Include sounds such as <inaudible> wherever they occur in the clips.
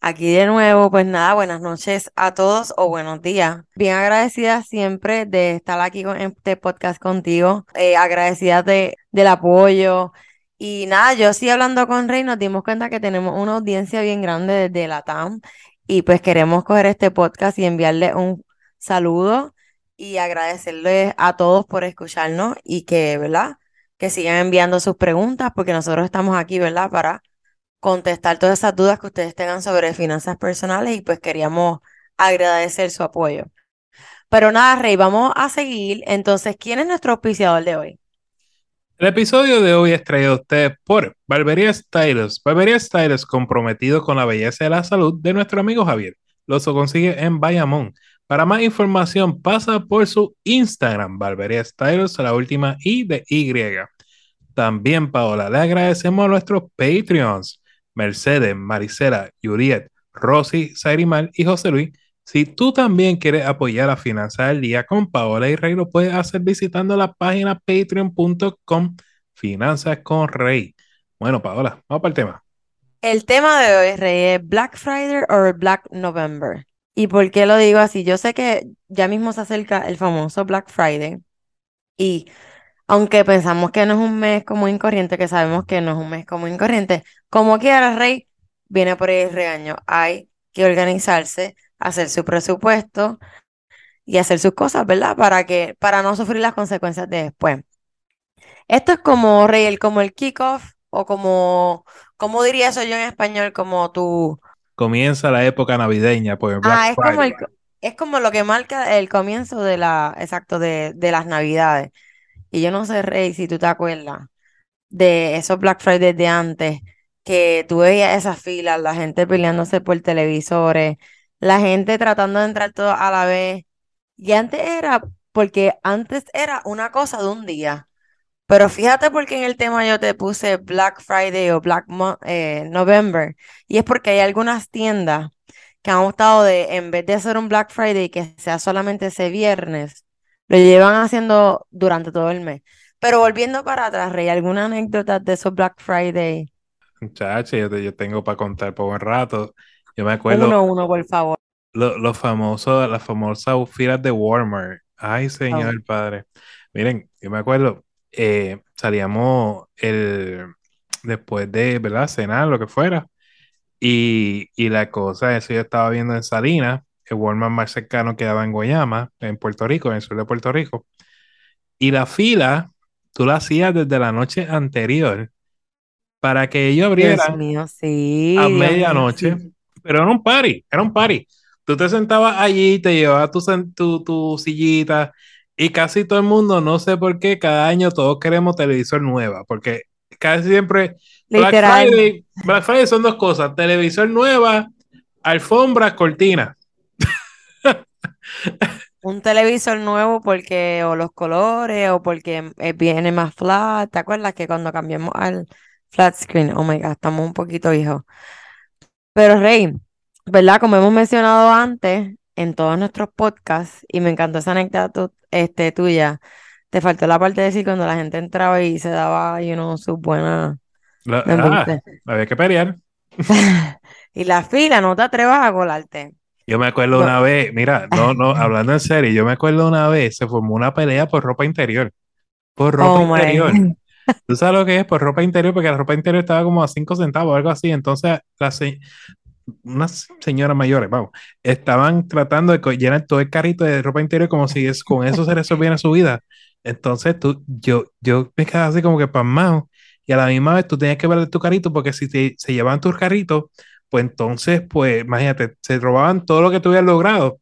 Aquí de nuevo, pues nada, buenas noches a todos o buenos días. Bien agradecida siempre de estar aquí con este podcast contigo, eh, agradecida de, del apoyo. Y nada, yo sí hablando con Rey, nos dimos cuenta que tenemos una audiencia bien grande desde la TAM y pues queremos coger este podcast y enviarle un saludo y agradecerles a todos por escucharnos y que, ¿verdad? Que sigan enviando sus preguntas porque nosotros estamos aquí, ¿verdad? Para contestar todas esas dudas que ustedes tengan sobre finanzas personales y pues queríamos agradecer su apoyo. Pero nada, Rey, vamos a seguir. Entonces, ¿quién es nuestro auspiciador de hoy? El episodio de hoy es traído a usted por Barbería Styles. Barbería Styles comprometido con la belleza y la salud de nuestro amigo Javier. Lo consigue en Bayamón. Para más información, pasa por su Instagram, Barbería Styles, la última I de Y. También, Paola, le agradecemos a nuestros Patreons. Mercedes, Maricela, Yuriet, Rosy, Sairimar y José Luis. Si tú también quieres apoyar a Finanzas del Día con Paola y Rey, lo puedes hacer visitando la página patreon.com Finanzas con Rey. Bueno, Paola, vamos para el tema. El tema de hoy, Rey, es Black Friday o Black November. ¿Y por qué lo digo así? Yo sé que ya mismo se acerca el famoso Black Friday y aunque pensamos que no es un mes como incorriente, que sabemos que no es un mes como incorriente, como quiera, Rey, viene por ahí el regaño. Hay que organizarse, hacer su presupuesto y hacer sus cosas, ¿verdad? Para que, para no sufrir las consecuencias de después. Esto es como, Rey, el, como el kickoff, o como, ¿cómo diría eso yo en español? Como tu... Comienza la época navideña, pues Black ah, es Como es como lo que marca el comienzo de la, exacto, de, de las navidades. Y yo no sé, Rey, si tú te acuerdas de esos Black Friday de antes, que tú veías esas filas, la gente peleándose por televisores, la gente tratando de entrar todo a la vez. Y antes era, porque antes era una cosa de un día. Pero fíjate porque en el tema yo te puse Black Friday o Black eh, November. Y es porque hay algunas tiendas que han optado de, en vez de hacer un Black Friday que sea solamente ese viernes, lo llevan haciendo durante todo el mes. Pero volviendo para atrás, Rey, ¿alguna anécdota de esos Black Friday? Muchachos, yo, tengo para contar por un rato. Yo me acuerdo. Uno, uno, por favor. Los famosos, las famosas filas de Walmart. Ay, señor oh. padre. Miren, yo me acuerdo, eh, salíamos el, después de, ¿verdad? Cenar, lo que fuera. Y, y la cosa, eso yo estaba viendo en Salinas, el Walmart más cercano quedaba en Guayama, en Puerto Rico, en el sur de Puerto Rico. Y la fila, tú la hacías desde la noche anterior para que ellos abrieran a medianoche. Pero era un party, era un party. Tú te sentabas allí, te llevabas tu, tu, sillita y casi todo el mundo, no sé por qué, cada año todos queremos televisor nueva, porque casi siempre Black Friday, Black Friday son dos cosas, televisor nueva, alfombra, cortina. <laughs> Un televisor nuevo porque o los colores o porque eh, viene más flat. ¿Te acuerdas que cuando cambiamos al flat screen, oh my god, estamos un poquito viejos? Pero Rey, ¿verdad? Como hemos mencionado antes en todos nuestros podcasts, y me encantó esa anécdota este, tuya, te faltó la parte de decir cuando la gente entraba y se daba, you know, sus buenas... ah, había que pelear. <laughs> y la fila, no te atrevas a colarte. Yo me acuerdo una vez, mira, no, no, <laughs> hablando en serio, yo me acuerdo una vez, se formó una pelea por ropa interior. Por ropa oh, interior. ¿Tú sabes lo que es? Por ropa interior, porque la ropa interior estaba como a 5 centavos o algo así. Entonces, las unas señoras mayores, vamos, estaban tratando de llenar todo el carrito de ropa interior como si es, con eso se resolviera su vida. Entonces, tú, yo, yo me quedaba así como que pasmado. Y a la misma vez tú tenías que ver tu carrito, porque si te, se llevaban tus carritos, pues entonces, pues imagínate, se robaban todo lo que tú habías logrado.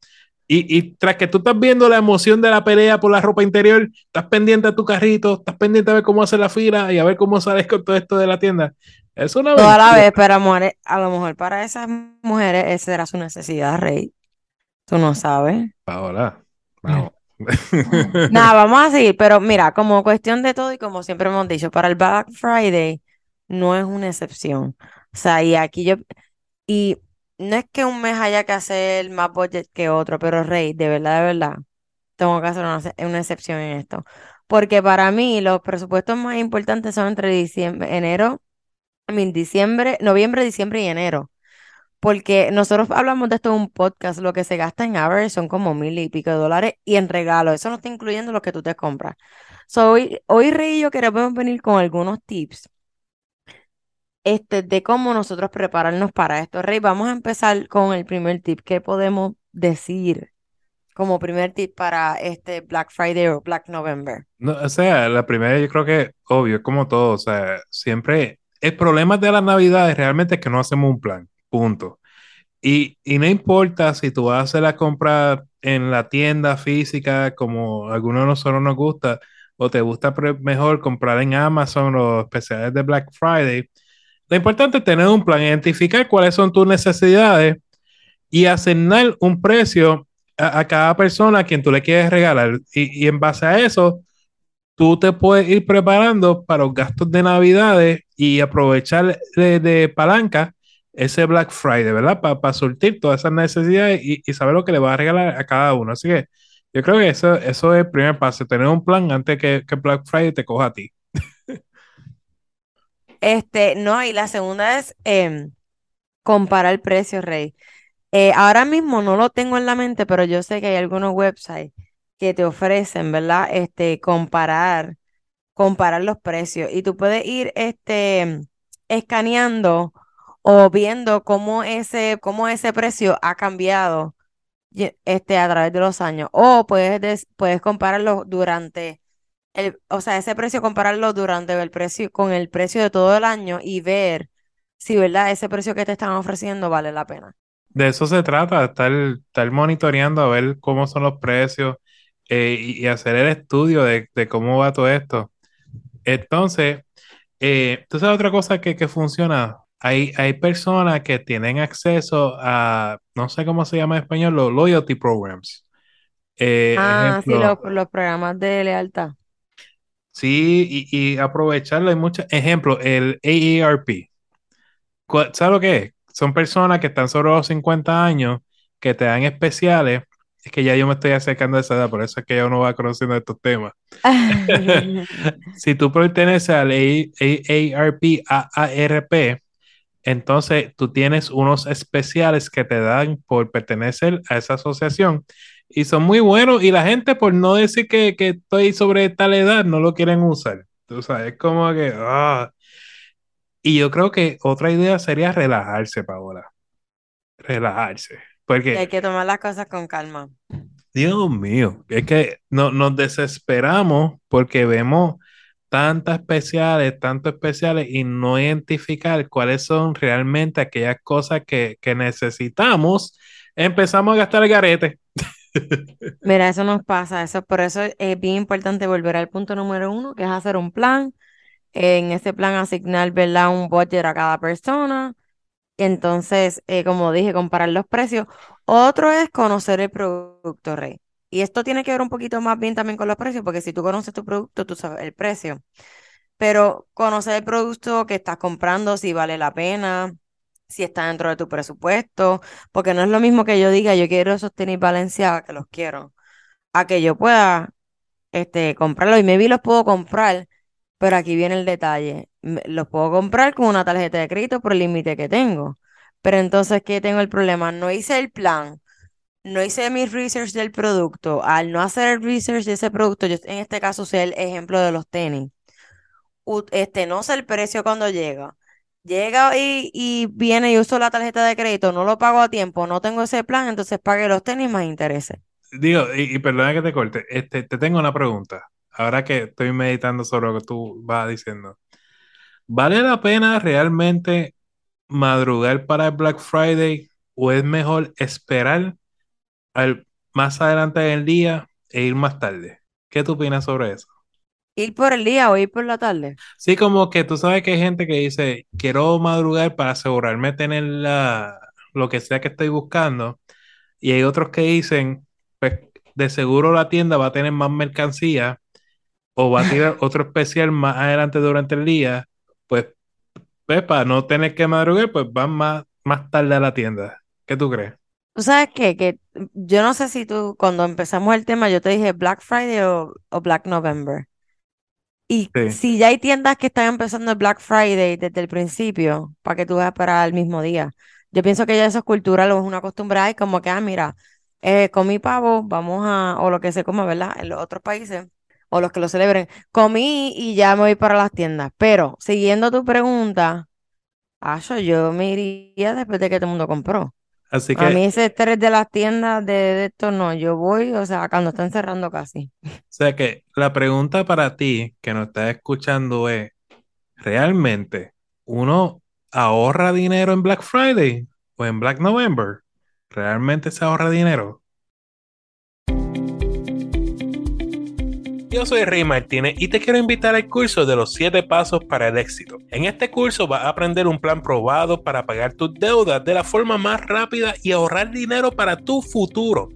Y, y, tras que tú estás viendo la emoción de la pelea por la ropa interior, estás pendiente a tu carrito, estás pendiente a ver cómo hace la fila y a ver cómo sales con todo esto de la tienda. Es una Toda la vez, pero amor, a lo mejor para esas mujeres esa era su necesidad, Rey. Tú no sabes. Paola, vamos. <laughs> Nada, vamos a seguir, pero mira, como cuestión de todo y como siempre hemos dicho, para el Black Friday no es una excepción. O sea, y aquí yo, y no es que un mes haya que hacer más budget que otro, pero Rey, de verdad, de verdad, tengo que hacer una, excepción en esto. Porque para mí los presupuestos más importantes son entre diciembre, enero, diciembre, noviembre, diciembre y enero. Porque nosotros hablamos de esto en un podcast, lo que se gasta en average son como mil y pico de dólares y en regalo, eso no está incluyendo lo que tú te compras. Hoy, hoy Rey y yo queremos venir con algunos tips este, de cómo nosotros prepararnos para esto. Rey, vamos a empezar con el primer tip. ¿Qué podemos decir como primer tip para este Black Friday o Black November? No, o sea, la primera yo creo que obvio, como todo, o sea, siempre el problema de las navidades realmente es que no hacemos un plan, punto. Y, y no importa si tú hacer la compra en la tienda física, como a algunos de nosotros nos gusta, o te gusta mejor comprar en Amazon los especiales de Black Friday, lo importante es tener un plan, identificar cuáles son tus necesidades y asignar un precio a, cada persona a quien tú le quieres regalar. Y, en base a eso, tú te puedes ir preparando para los gastos de Navidades y aprovechar de, palanca ese Black Friday, ¿verdad? Para surtir todas esas necesidades y, saber lo que le vas a regalar a cada uno. Así que yo creo que eso, eso es el primer paso, tener un plan antes que, que Black Friday te coja a ti. Este, no, y la segunda es em, comparar el Rey. Eh, ahora mismo no lo tengo en la mente, pero yo sé que hay algunos websites que te ofrecen, ¿verdad? Este, comparar, comparar los precios. Y tú puedes ir, este, escaneando o viendo cómo ese, cómo ese precio ha cambiado este, a través de los años. O puedes, puedes compararlo durante o sea, ese precio, compararlo durante el precio con el precio de todo el año y ver si, ¿verdad? Ese precio que te están ofreciendo vale la pena. De eso se trata, estar, estar monitoreando a ver cómo son los precios eh, y, hacer el estudio de, cómo va todo esto. Entonces, eh, tú sabes otra cosa que, que funciona. Hay, hay personas que tienen acceso a, no sé cómo se llama en español, los loyalty programs. Eh, ah, sí, los, los programas de lealtad. Sí, y, aprovecharlo. Hay muchos ejemplos. El AARP. ¿Sabes lo que es? Son personas que están sobre los 50 años que te dan especiales. Es que ya yo me estoy acercando a esa edad, por eso es que ya uno va conociendo estos temas. <laughs> si tú perteneces al AARP, AARP, entonces tú tienes unos especiales que te dan por pertenecer a esa asociación y son muy buenos y la gente por no decir que, estoy sobre tal edad no lo quieren usar. Tú sabes, es como que... Ah. Y yo creo que otra idea sería relajarse, Paola. Relajarse. Porque... Hay que tomar las cosas con calma. Dios mío, es que no, nos desesperamos porque vemos tantas especiales, tantos especiales y no identificar cuáles son realmente aquellas cosas que, que necesitamos. Empezamos a gastar el garete. <laughs> Mira, eso nos pasa, eso por eso es bien importante volver al punto número uno, que es hacer un plan. En ese plan asignar. Un budget a cada persona. Entonces, eh, como dije, comparar los precios. Otro es conocer el producto, Rey. Y esto tiene que ver un poquito más bien también con los precios, porque si tú conoces tu producto, tú sabes el precio. Pero conocer el producto que estás comprando, si vale la pena, si está dentro de tu presupuesto, porque no es lo mismo que yo diga, yo quiero esos tenis Valenciaga, que los quiero, a que yo pueda este, comprarlos. Y maybe los puedo comprar, pero aquí viene el detalle, los puedo comprar con una tarjeta de crédito por el límite que tengo, pero entonces, ¿qué tengo el problema? No hice el plan, no hice mi research del producto, al no hacer el research de ese producto, yo en este caso sé el ejemplo de los tenis, este, no sé el precio cuando llega, llega y, viene y uso la tarjeta de crédito, no lo pago a tiempo, no tengo ese plan, entonces pague los tenis más intereses. Digo, y, perdona que te corte, este, te tengo una pregunta. Ahora que estoy meditando sobre lo que tú vas diciendo, ¿vale la pena realmente madrugar para el Black Friday o es mejor esperar al más adelante en el día e ir más tarde. ¿Qué tú opinas sobre eso? ¿Ir por el día o ir por la tarde? Sí, como que tú sabes que hay gente que dice, quiero madrugar para asegurarme de tener la, lo que sea que estoy buscando. Y hay otros que dicen, pues de seguro la tienda va a tener más mercancía o va a <laughs> tirar otro especial más adelante durante el día. Pues, pues para no tener que madrugar, pues van más, más tarde a la tienda. ¿Qué tú crees? ¿Tú sabes qué? Que yo no sé si tú, cuando empezamos el tema, yo te dije Black Friday o, o Black November. Y Sí, si ya hay tiendas que están empezando el Black Friday desde el principio, para que tú veas para el mismo día. Yo pienso que ya eso es cultural o es una costumbre, y como que, ah, mira, eh, comí pavo, vamos a, o lo que se coma, ¿verdad? En los otros países, o los que lo celebren, comí y ya me voy para las tiendas. Pero, siguiendo tu pregunta, Acho, yo me iría después de que todo el mundo compró. Así A mí ese estrés de las tiendas de, de esto no, yo voy, o sea, cuando están cerrando casi. o sea que la pregunta para ti que nos estás escuchando es, ¿realmente uno ahorra dinero en Black Friday o en Black November? ¿Realmente se ahorra dinero? Yo soy Rey Martínez y te quiero invitar al curso de los 7 pasos para el éxito. En este curso vas a aprender un plan probado para pagar tus deudas de la forma más rápida y ahorrar dinero para tu futuro.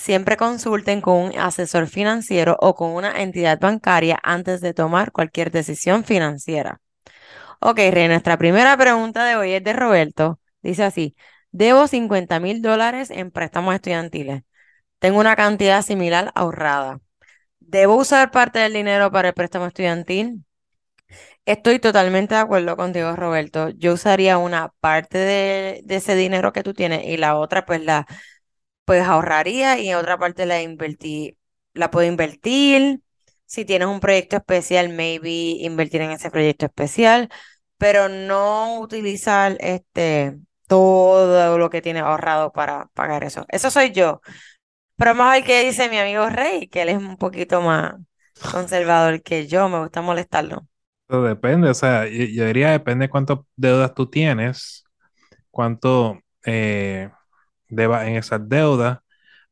Siempre consulten con un asesor financiero o con una entidad bancaria antes de tomar cualquier decisión financiera. Ok, Rey, nuestra primera pregunta de hoy es de Roberto. Dice así, debo 50 mil dólares en préstamos estudiantiles. Tengo una cantidad similar ahorrada. ¿Debo usar parte del dinero para el préstamo estudiantil? Estoy totalmente de acuerdo contigo, Roberto. Yo usaría una parte de, de ese dinero que tú tienes y la otra pues la pues ahorraría y en otra parte la invertí, la puedo invertir. Si tienes un proyecto especial, maybe invertir en ese proyecto especial, pero no utilizar este todo lo que tienes ahorrado para pagar eso. Eso soy yo. Pero vamos a ver qué dice mi amigo Rey, que él es un poquito más conservador que yo, me gusta molestarlo. Depende, o sea, yo, diría depende de cuántas deudas tú tienes, cuánto eh, debas en esas deudas.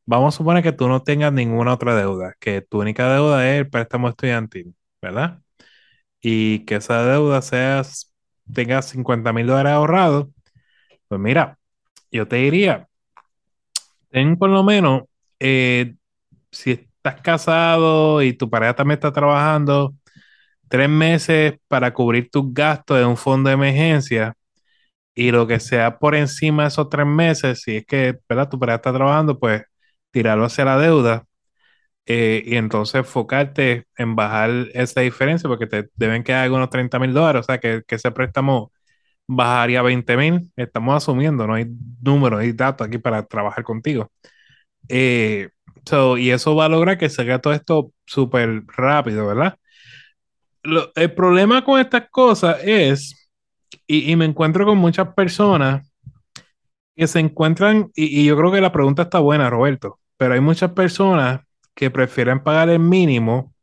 Vamos a suponer que tú no tengas ninguna otra deuda, que tu única deuda es el préstamo estudiantil, ¿verdad? Y que esa deuda sea, tenga 50 mil dólares ahorrados. Pues mira, yo te diría, ten por lo menos, eh, si estás casado y tu pareja también está trabajando, tres meses para cubrir tus gastos de un fondo de emergencia y lo que sea por encima de esos tres meses, si es que, ¿verdad? Tu pareja está trabajando, pues tirarlo hacia la deuda eh, y entonces enfocarte en bajar esa diferencia porque te deben quedar algunos 30 mil dólares, o sea que, que ese préstamo bajaría a 20 mil, estamos asumiendo, no hay números, hay datos aquí para trabajar contigo. Eh, so, y eso va a lograr que se todo esto súper rápido, ¿verdad? Lo- el problema con estas cosas es, y, me encuentro con muchas personas que se encuentran, y, y yo creo que la pregunta está buena, Roberto, pero hay muchas personas que prefieren pagar el mínimo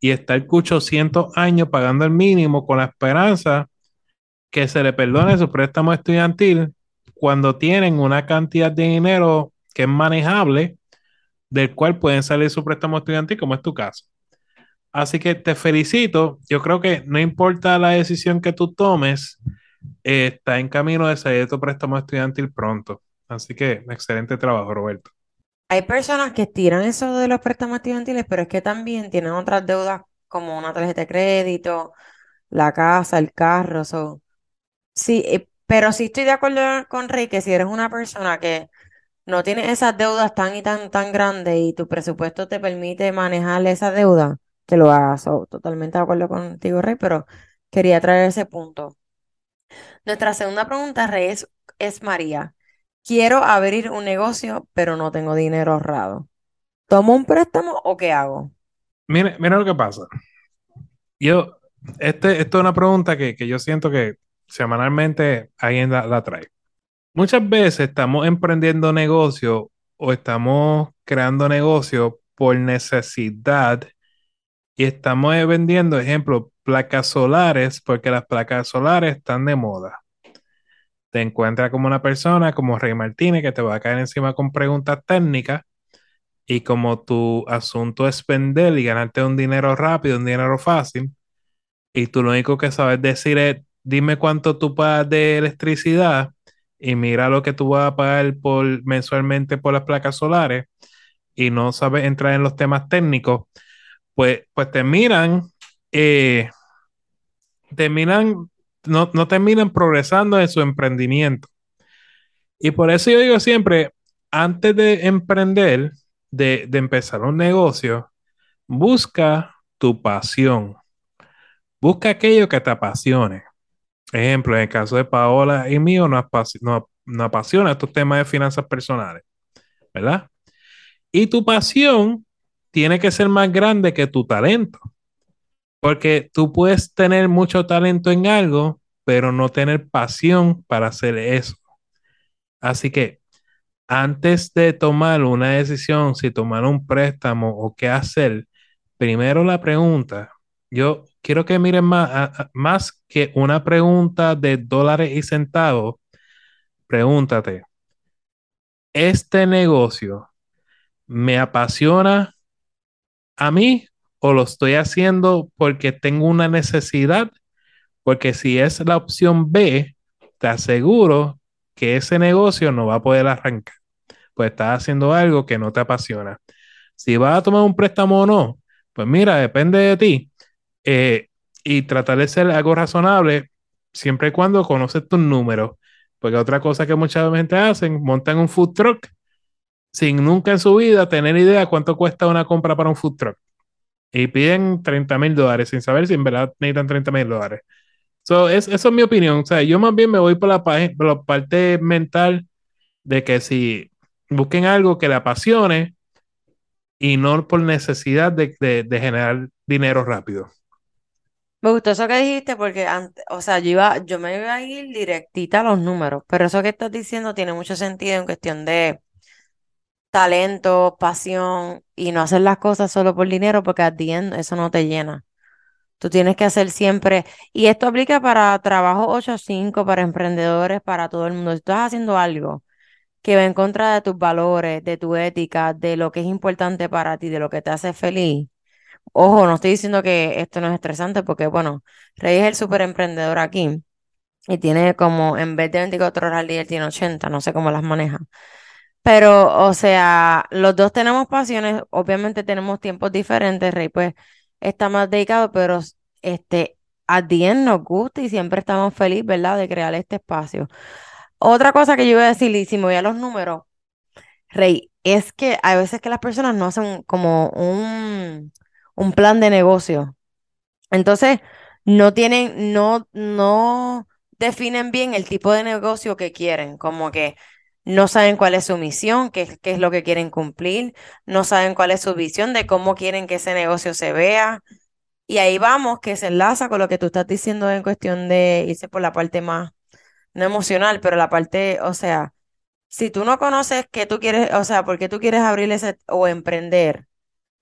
y estar 800 años pagando el mínimo con la esperanza que se le perdone su préstamo estudiantil cuando tienen una cantidad de dinero que es manejable, del cual pueden salir su préstamo estudiantil, como es tu caso. Así que te felicito. Yo creo que no importa la decisión que tú tomes, eh, está en camino de salir de tu préstamo estudiantil pronto. Así que excelente trabajo, Roberto. Hay personas que tiran eso de los préstamos estudiantiles, pero es que también tienen otras deudas como una tarjeta de crédito, la casa, el carro, so. Sí, eh, pero sí estoy de acuerdo con Rey que si eres una persona que no tiene esas deudas tan y tan, tan grandes y tu presupuesto te permite manejar esa deuda, que lo hagas. So, totalmente de acuerdo contigo, Rey, pero quería traer ese punto. Nuestra segunda pregunta, Rey, es, María. Quiero abrir un negocio, pero no tengo dinero ahorrado. ¿Tomo un préstamo o qué hago? Mira, mira lo que pasa. Yo, este, esto es una pregunta que, que yo siento que semanalmente alguien la, la trae. Muchas veces estamos emprendiendo negocio o estamos creando negocio por necesidad y estamos vendiendo, ejemplo, placas solares porque las placas solares están de moda. Te encuentras como una persona como Rey Martínez que te va a caer encima con preguntas técnicas y como tu asunto es vender y ganarte un dinero rápido, un dinero fácil, y tú lo único que sabes decir es, dime cuánto tú pagas de electricidad y mira lo que tú vas a pagar por, mensualmente por las placas solares y no sabes entrar en los temas técnicos, pues, pues terminan, eh, terminan, no, no terminan progresando en su emprendimiento. Y por eso yo digo siempre, antes de emprender, de, de empezar un negocio, busca tu pasión. Busca aquello que te apasione. Ejemplo, en el caso de Paola y mío, nos, nos, nos apasiona estos temas de finanzas personales, ¿verdad? Y tu pasión tiene que ser más grande que tu talento. Porque tú puedes tener mucho talento en algo, pero no tener pasión para hacer eso. Así que antes de tomar una decisión, si tomar un préstamo o qué hacer, primero la pregunta, yo quiero que miren más, más que una pregunta de dólares y centavos, pregúntate, ¿este negocio me apasiona a mí o lo estoy haciendo porque tengo una necesidad? Porque si es la opción B, te aseguro que ese negocio no va a poder arrancar, pues estás haciendo algo que no te apasiona. Si vas a tomar un préstamo o no, pues mira, depende de ti. Eh, y tratar de ser algo razonable siempre y cuando conoces tus números. Porque otra cosa que mucha gente hacen, montan un food truck sin nunca en su vida tener idea cuánto cuesta una compra para un food truck. Y piden 30 mil dólares sin saber si en verdad necesitan 30 mil dólares. So, es, eso es mi opinión. O sea, yo más bien me voy por la, por parte mental de que si busquen algo que le apasione y no por necesidad de, de, generar dinero rápido. Me gustó eso que dijiste porque, o sea, yo, iba, yo me iba a ir directita a los números, pero eso que estás diciendo tiene mucho sentido en cuestión de talento, pasión y no hacer las cosas solo por dinero porque a ti eso no te llena. Tú tienes que hacer siempre, y esto aplica para trabajo 8 a 5, para emprendedores, para todo el mundo. Si estás haciendo algo que va en contra de tus valores, de tu ética, de lo que es importante para ti, de lo que te hace feliz, Ojo, no estoy diciendo que esto no es estresante porque, bueno, Rey es el súper emprendedor aquí y tiene como, en vez de 24 horas al día, tiene 80, no sé cómo las maneja. Pero, o sea, los dos tenemos pasiones, obviamente tenemos tiempos diferentes, Rey pues está más dedicado, pero este, a 10 nos gusta y siempre estamos felices, ¿verdad?, de crear este espacio. Otra cosa que yo iba a decir, y si me voy a los números, Rey, es que hay veces que las personas no hacen como un un plan de negocio. Entonces, no tienen, no, no definen bien el tipo de negocio que quieren, como que no saben cuál es su misión, qué, qué es lo que quieren cumplir, no saben cuál es su visión de cómo quieren que ese negocio se vea. Y ahí vamos, que se enlaza con lo que tú estás diciendo en cuestión de irse por la parte más, no emocional, pero la parte, o sea, si tú no conoces qué tú quieres, o sea, por qué tú quieres abrir ese o emprender,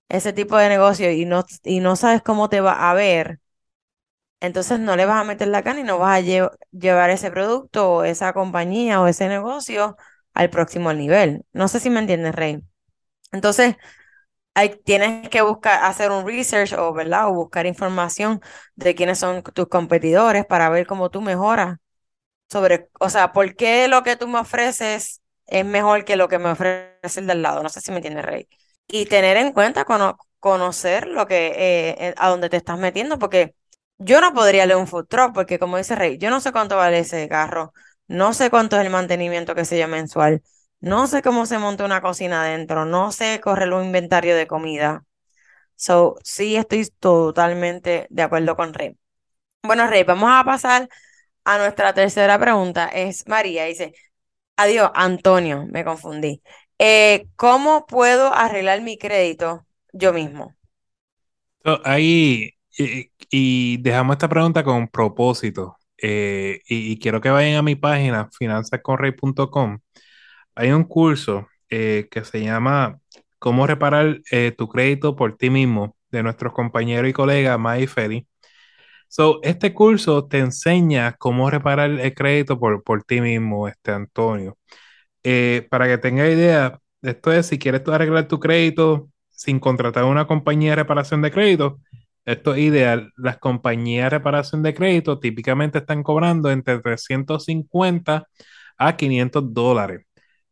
ese tipo de negocio y no, y no sabes cómo te va a ver, entonces no le vas a meter la cana y no vas a llevar ese producto o esa compañía o ese negocio al próximo nivel. No sé si me entiendes, Rey. Entonces, hay, tienes que buscar, hacer un research o, ¿verdad? o buscar información de quiénes son tus competidores para ver cómo tú mejoras sobre, o sea, por qué lo que tú me ofreces es mejor que lo que me ofrece el del lado. No sé si me entiendes, Rey y tener en cuenta conocer lo que, eh, eh, a dónde te estás metiendo, porque yo no podría leer un food truck, porque como dice Rey, yo no sé cuánto vale ese carro, no sé cuánto es el mantenimiento que se llama mensual, no sé cómo se monta una cocina adentro, no sé correr un inventario de comida. So, sí, estoy totalmente de acuerdo con Rey. Bueno, Rey, vamos a pasar a nuestra tercera pregunta. Es María, dice, adiós, Antonio, me confundí. Eh, ¿cómo puedo arreglar mi crédito yo mismo? ahí, y, dejamos esta pregunta con propósito. Eh, y, quiero que vayan a mi página, finanzasconrey.com. Hay un curso eh, que se llama Cómo reparar tu crédito por ti mismo, de nuestros compañeros y colegas Mai y Feli. Este curso te enseña cómo reparar el crédito por, por ti mismo, este Antonio. Eh, para que tenga idea, esto es si quieres arreglar tu crédito sin contratar una compañía de reparación de crédito, esto es ideal. Las compañías de reparación de crédito típicamente están cobrando entre 350 a 500 dólares.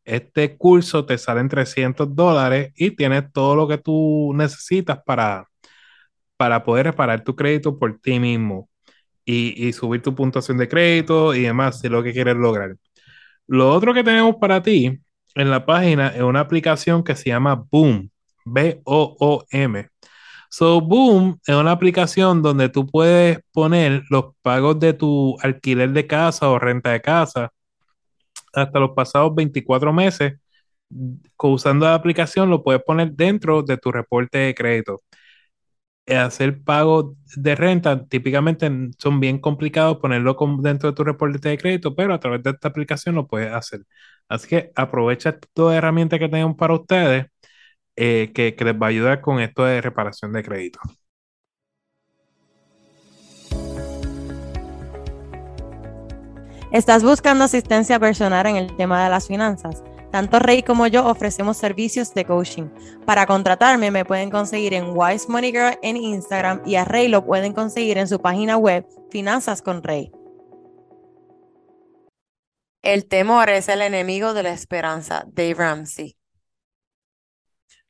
Este curso te sale en 300 dólares y tienes todo lo que tú necesitas para, para poder reparar tu crédito por ti mismo y, y subir tu puntuación de crédito y demás, si es lo que quieres lograr. Lo otro que tenemos para ti en la página es una aplicación que se llama Boom, B-O-O-M. So, Boom es una aplicación donde tú puedes poner los pagos de tu alquiler de casa o renta de casa hasta los pasados 24 meses. Usando la aplicación lo puedes poner dentro de tu reporte de crédito hacer pagos de renta típicamente son bien complicados ponerlo dentro de tu reporte de crédito, pero a través de esta aplicación lo puedes hacer. Así que aprovecha toda herramienta que tengan para ustedes eh, que, que les va a ayudar con esto de reparación de crédito. ¿Estás buscando asistencia personal en el tema de las finanzas? Tanto Rey como yo ofrecemos servicios de coaching. Para contratarme me pueden conseguir en Wise Money Girl en Instagram y a Rey lo pueden conseguir en su página web Finanzas con Rey. El temor es el enemigo de la esperanza. Dave Ramsey.